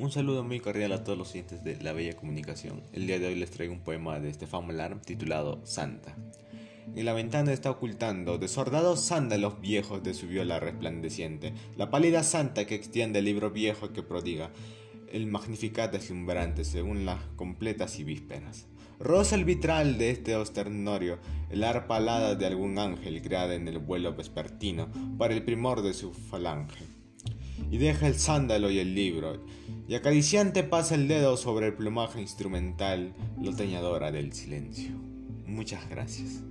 Un saludo muy cordial a todos los oyentes de La Bella Comunicación. El día de hoy les traigo un poema de Estefan Molar titulado Santa. En la ventana está ocultando desordados sándalos viejos de su viola resplandeciente, la pálida santa que extiende el libro viejo que prodiga el magnificat deslumbrante según las completas y vísperas. Rosa el vitral de este osternorio, el arpa alada de algún ángel creada en el vuelo vespertino para el primor de su falange y deja el sándalo y el libro, y acariciante pasa el dedo sobre el plumaje instrumental, loteñadora del silencio. Muchas gracias.